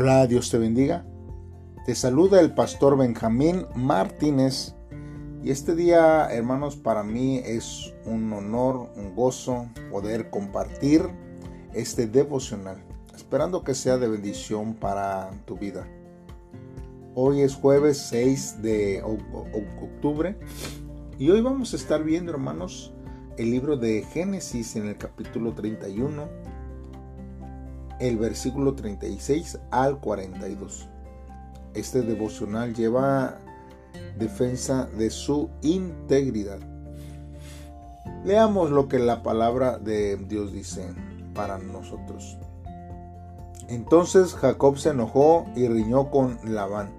Hola, Dios te bendiga. Te saluda el pastor Benjamín Martínez. Y este día, hermanos, para mí es un honor, un gozo poder compartir este devocional, esperando que sea de bendición para tu vida. Hoy es jueves 6 de octubre y hoy vamos a estar viendo, hermanos, el libro de Génesis en el capítulo 31 el versículo 36 al 42. Este devocional lleva defensa de su integridad. Leamos lo que la palabra de Dios dice para nosotros. Entonces Jacob se enojó y riñó con Labán.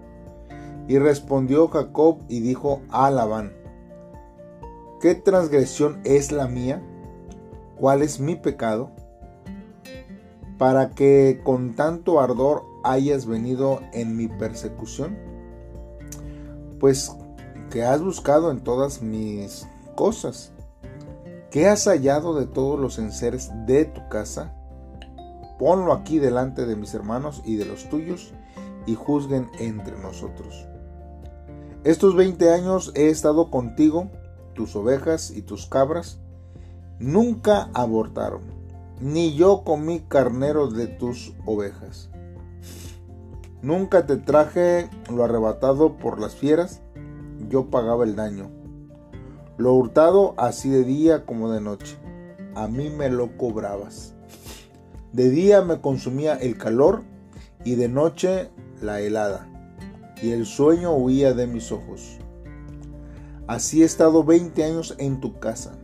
Y respondió Jacob y dijo a Labán, ¿qué transgresión es la mía? ¿Cuál es mi pecado? Para que con tanto ardor hayas venido en mi persecución? Pues que has buscado en todas mis cosas. ¿Qué has hallado de todos los enseres de tu casa? Ponlo aquí delante de mis hermanos y de los tuyos y juzguen entre nosotros. Estos 20 años he estado contigo, tus ovejas y tus cabras nunca abortaron ni yo comí carnero de tus ovejas. Nunca te traje lo arrebatado por las fieras, yo pagaba el daño. Lo hurtado así de día como de noche, a mí me lo cobrabas. De día me consumía el calor y de noche la helada, y el sueño huía de mis ojos. Así he estado veinte años en tu casa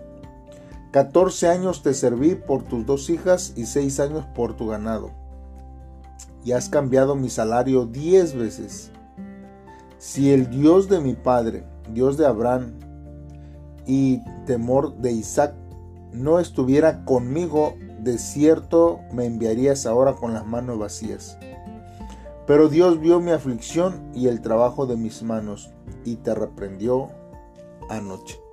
14 años te serví por tus dos hijas y seis años por tu ganado. Y has cambiado mi salario diez veces. Si el Dios de mi padre, Dios de Abraham y temor de Isaac, no estuviera conmigo, de cierto me enviarías ahora con las manos vacías. Pero Dios vio mi aflicción y el trabajo de mis manos, y te reprendió anoche.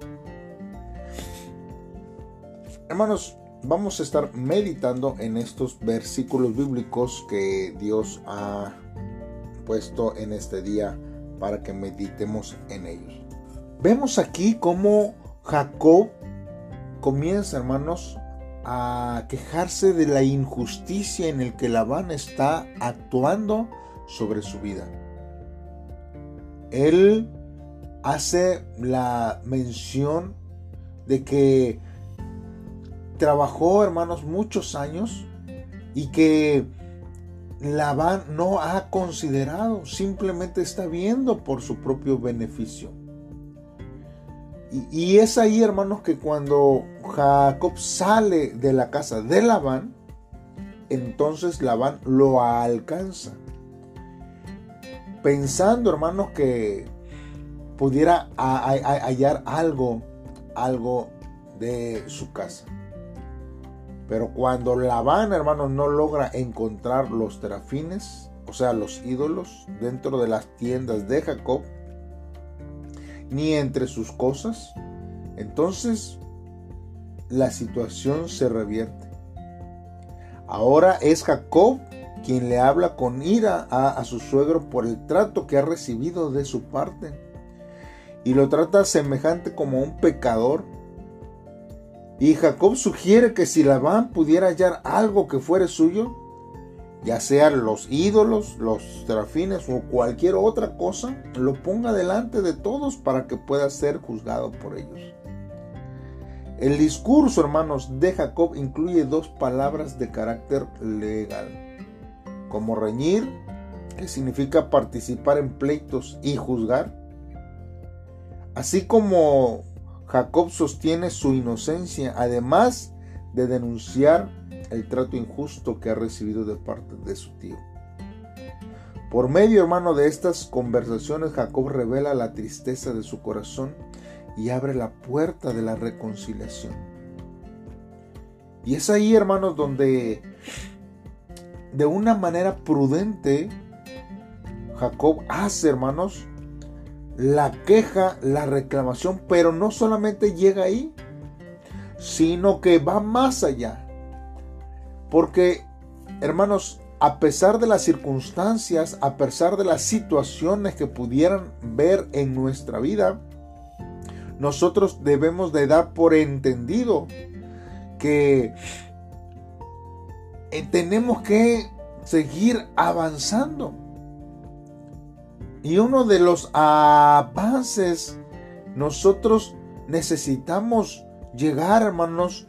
Hermanos, vamos a estar meditando en estos versículos bíblicos que Dios ha puesto en este día para que meditemos en ellos. Vemos aquí cómo Jacob comienza, hermanos, a quejarse de la injusticia en el que Labán está actuando sobre su vida. Él hace la mención de que trabajó, hermanos, muchos años y que Labán no ha considerado, simplemente está viendo por su propio beneficio. Y, es ahí, hermanos, que cuando Jacob sale de la casa de Labán, entonces Labán lo alcanza. Pensando, hermanos, que pudiera hallar algo, algo de su casa. Pero cuando Labán, hermanos, no logra encontrar los terafines, o sea, los ídolos, dentro de las tiendas de Jacob, ni entre sus cosas, entonces la situación se revierte. Ahora es Jacob quien le habla con ira a, a, su suegro por el trato que ha recibido de su parte. Y lo trata semejante como un pecador y Jacob sugiere que si Labán pudiera hallar algo que fuere suyo, ya sean los ídolos, los serafines o cualquier otra cosa, lo ponga delante de todos para que pueda ser juzgado por ellos. El discurso, hermanos, de Jacob incluye dos palabras de carácter legal, como reñir, que significa participar en pleitos y juzgar, así como Jacob sostiene su inocencia, además de denunciar el trato injusto que ha recibido de parte de su tío. Por medio, hermano, de estas conversaciones, Jacob revela la tristeza de su corazón y abre la puerta de la reconciliación. Y es ahí, hermanos, donde de una manera prudente Jacob hace, hermanos, la queja, la reclamación, pero no solamente llega ahí, sino que va más allá. Porque, hermanos, a pesar de las circunstancias, a pesar de las situaciones que pudieran ver en nuestra vida, nosotros debemos de dar por entendido que eh, tenemos que seguir avanzando. Y uno de los avances, nosotros necesitamos llegar, hermanos,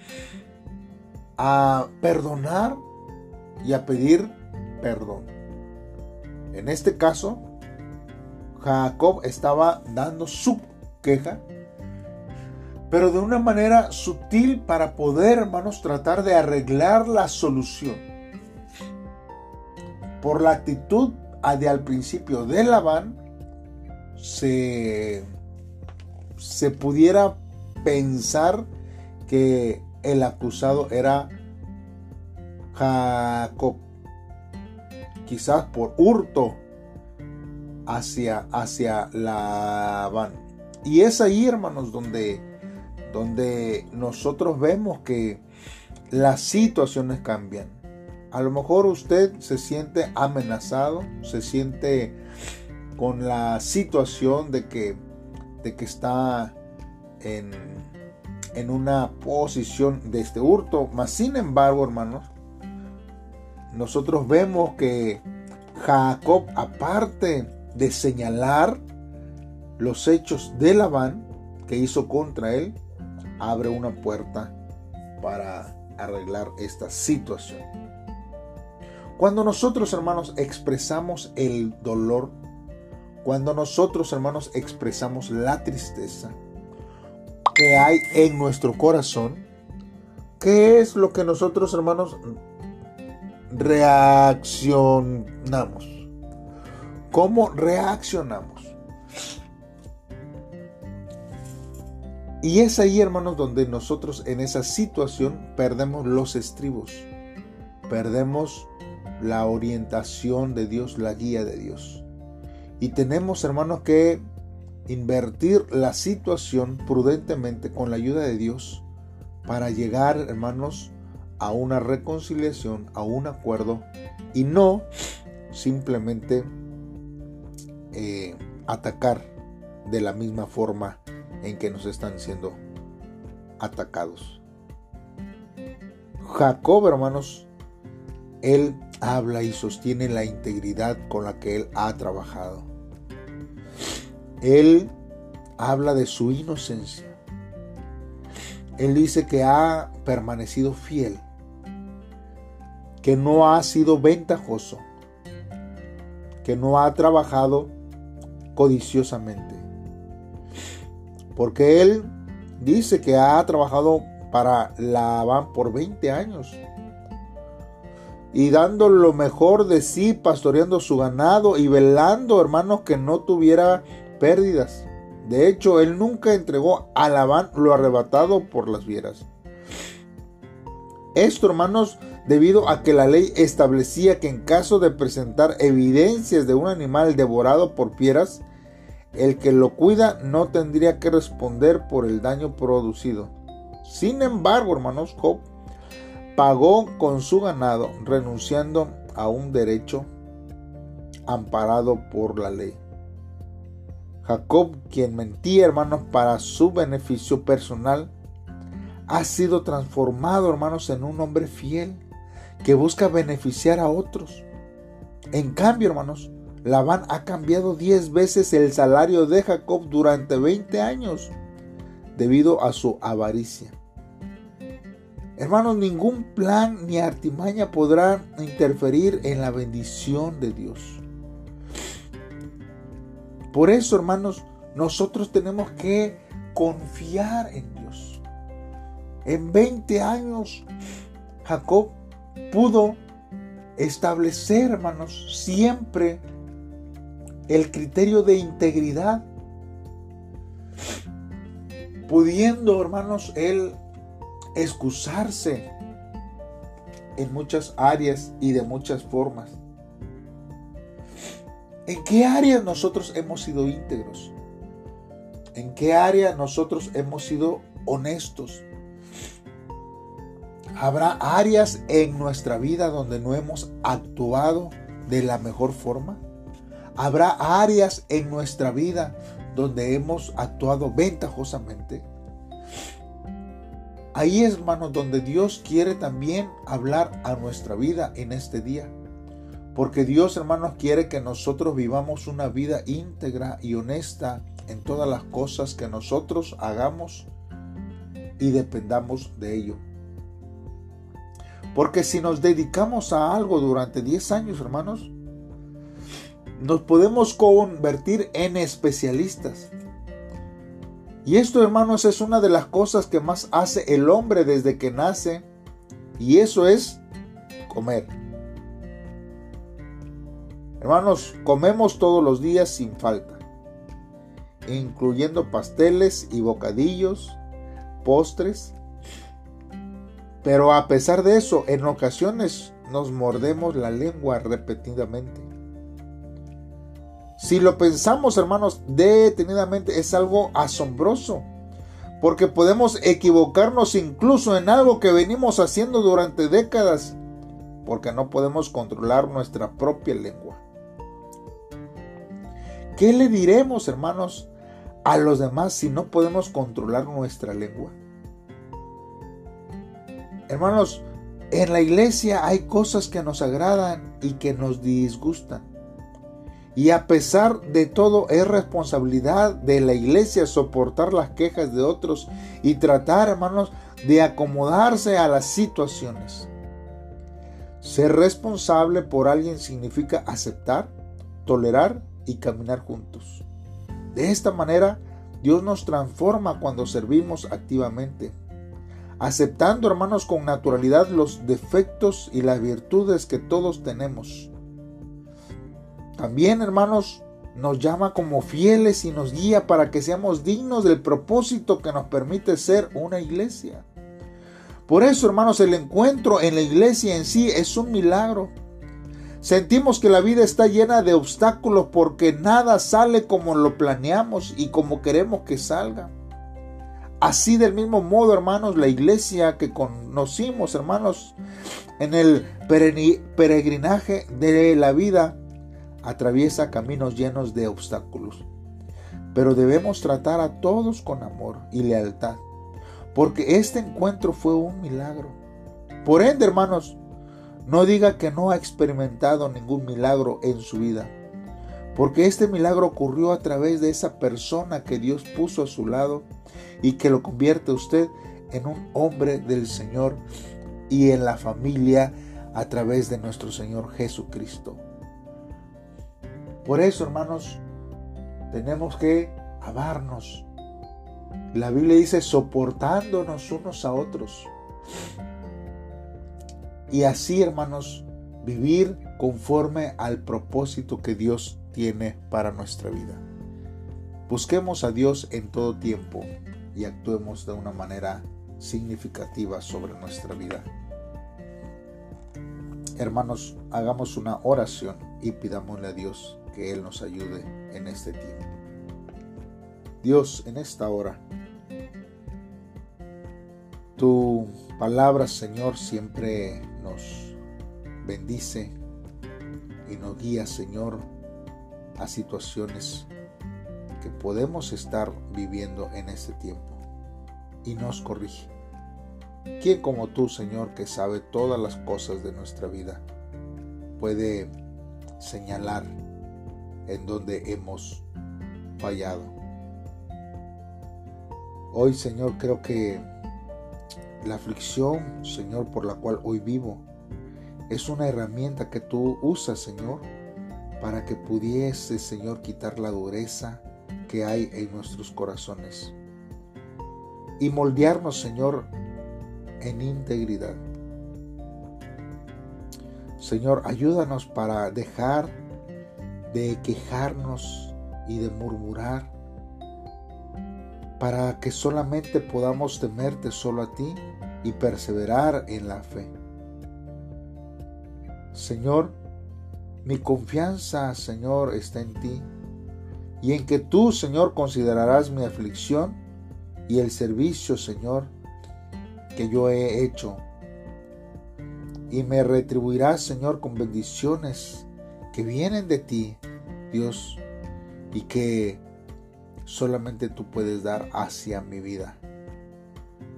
a perdonar y a pedir perdón. En este caso, Jacob estaba dando su queja, pero de una manera sutil para poder, hermanos, tratar de arreglar la solución. Por la actitud de al principio de Labán, se, se pudiera pensar que el acusado era Jacob. Quizás por hurto hacia, hacia Labán. Y es ahí, hermanos, donde, donde nosotros vemos que las situaciones cambian. A lo mejor usted se siente amenazado, se siente con la situación de que, de que está en, en una posición de este hurto. Mas sin embargo, hermanos, nosotros vemos que Jacob, aparte de señalar los hechos de Labán que hizo contra él, abre una puerta para arreglar esta situación. Cuando nosotros, hermanos, expresamos el dolor, cuando nosotros, hermanos, expresamos la tristeza que hay en nuestro corazón, ¿qué es lo que nosotros, hermanos, reaccionamos. ¿Cómo reaccionamos? Y es ahí, hermanos, donde nosotros en esa situación perdemos los estribos, perdemos la orientación de Dios, la guía de Dios. Y tenemos, hermanos, que invertir la situación prudentemente con la ayuda de Dios para llegar, hermanos, a una reconciliación, a un acuerdo y no simplemente eh, atacar de la misma forma en que nos están siendo atacados. Jacob, hermanos, él habla y sostiene la integridad con la que él ha trabajado. Él habla de su inocencia. Él dice que ha permanecido fiel que no ha sido ventajoso, que no ha trabajado codiciosamente. Porque él dice que ha trabajado para Labán por 20 años y dando lo mejor de sí, pastoreando su ganado y velando, hermanos, que no tuviera pérdidas. De hecho, él nunca entregó a Labán lo arrebatado por las fieras. Esto, hermanos, debido a que la ley establecía que en caso de presentar evidencias de un animal devorado por fieras, el que lo cuida no tendría que responder por el daño producido. Sin embargo, hermanos, Job pagó con su ganado, renunciando a un derecho amparado por la ley. Jacob, quien mentía, hermanos, para su beneficio personal, ha sido transformado, hermanos, en un hombre fiel que busca beneficiar a otros. En cambio, hermanos, Labán ha cambiado 10 veces el salario de Jacob durante 20 años debido a su avaricia. Hermanos, ningún plan ni artimaña podrá interferir en la bendición de Dios. Por eso, hermanos, nosotros tenemos que confiar en Dios. En 20 años, Jacob pudo establecer, hermanos, siempre el criterio de integridad, pudiendo, hermanos, él excusarse en muchas áreas y de muchas formas. ¿En qué área nosotros hemos sido íntegros? ¿En qué área nosotros hemos sido honestos? Habrá áreas en nuestra vida donde no hemos actuado de la mejor forma. Habrá áreas en nuestra vida donde hemos actuado ventajosamente. Ahí es, hermanos, donde Dios quiere también hablar a nuestra vida en este día. Porque Dios, hermanos, quiere que nosotros vivamos una vida íntegra y honesta en todas las cosas que nosotros hagamos y dependamos de ello. Porque si nos dedicamos a algo durante 10 años, hermanos, nos podemos convertir en especialistas. Y esto, hermanos, es una de las cosas que más hace el hombre desde que nace. Y eso es comer. Hermanos, comemos todos los días sin falta, incluyendo pasteles y bocadillos, postres. Pero a pesar de eso, en ocasiones nos mordemos la lengua repetidamente. Si lo pensamos, hermanos, detenidamente, es algo asombroso. Porque podemos equivocarnos incluso en algo que venimos haciendo durante décadas. Porque no podemos controlar nuestra propia lengua. ¿Qué le diremos, hermanos, a los demás si no podemos controlar nuestra lengua? Hermanos, en la iglesia hay cosas que nos agradan y que nos disgustan. Y a pesar de todo es responsabilidad de la iglesia soportar las quejas de otros y tratar, hermanos, de acomodarse a las situaciones. Ser responsable por alguien significa aceptar, tolerar y caminar juntos. De esta manera, Dios nos transforma cuando servimos activamente, aceptando, hermanos, con naturalidad los defectos y las virtudes que todos tenemos también, hermanos, nos llama como fieles y nos guía para que seamos dignos del propósito que nos permite ser una iglesia. Por eso, hermanos, el encuentro en la iglesia en sí es un milagro. Sentimos que la vida está llena de obstáculos porque nada sale como lo planeamos y como queremos que salga. Así del mismo modo, hermanos, la iglesia que conocimos, hermanos, en el peregrinaje de la vida, atraviesa caminos llenos de obstáculos. Pero debemos tratar a todos con amor y lealtad, porque este encuentro fue un milagro. Por ende, hermanos, no diga que no ha experimentado ningún milagro en su vida, porque este milagro ocurrió a través de esa persona que Dios puso a su lado y que lo convierte a usted en un hombre del Señor y en la familia a través de nuestro Señor Jesucristo. Por eso, hermanos, tenemos que amarnos. La Biblia dice soportándonos unos a otros. Y así, hermanos, vivir conforme al propósito que Dios tiene para nuestra vida. Busquemos a Dios en todo tiempo y actuemos de una manera significativa sobre nuestra vida. Hermanos, hagamos una oración y pidámosle a Dios que Él nos ayude en este tiempo. Dios, en esta hora, tu palabra, Señor, siempre nos bendice y nos guía, Señor, a situaciones que podemos estar viviendo en este tiempo y nos corrige. ¿Quién como tú, Señor, que sabe todas las cosas de nuestra vida, puede señalar en donde hemos fallado. Hoy, Señor, creo que la aflicción, Señor, por la cual hoy vivo, es una herramienta que tú usas, Señor, para que pudiese, Señor, quitar la dureza que hay en nuestros corazones y moldearnos, Señor, en integridad. Señor, ayúdanos para dejar de quejarnos y de murmurar, para que solamente podamos temerte solo a ti y perseverar en la fe. Señor, mi confianza, Señor, está en ti y en que tú, Señor, considerarás mi aflicción y el servicio, Señor, que yo he hecho y me retribuirás, Señor, con bendiciones que vienen de ti, Dios, y que solamente tú puedes dar hacia mi vida.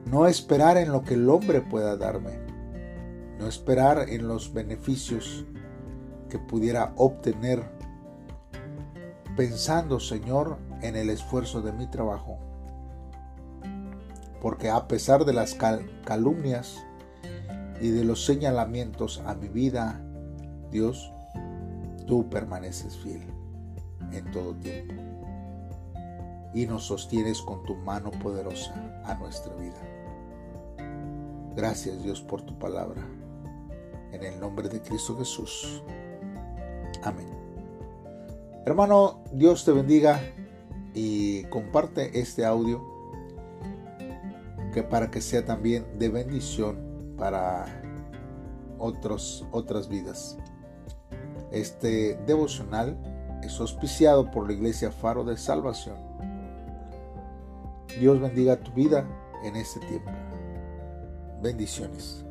No esperar en lo que el hombre pueda darme, no esperar en los beneficios que pudiera obtener pensando, Señor, en el esfuerzo de mi trabajo. Porque a pesar de las calumnias y de los señalamientos a mi vida, Dios, tú permaneces fiel en todo tiempo y nos sostienes con tu mano poderosa a nuestra vida. Gracias Dios por tu palabra. En el nombre de Cristo Jesús. Amén. Hermano, Dios te bendiga y comparte este audio que para que sea también de bendición para otros, otras vidas. Este devocional es auspiciado por la Iglesia Faro de Salvación. Dios bendiga tu vida en este tiempo. Bendiciones.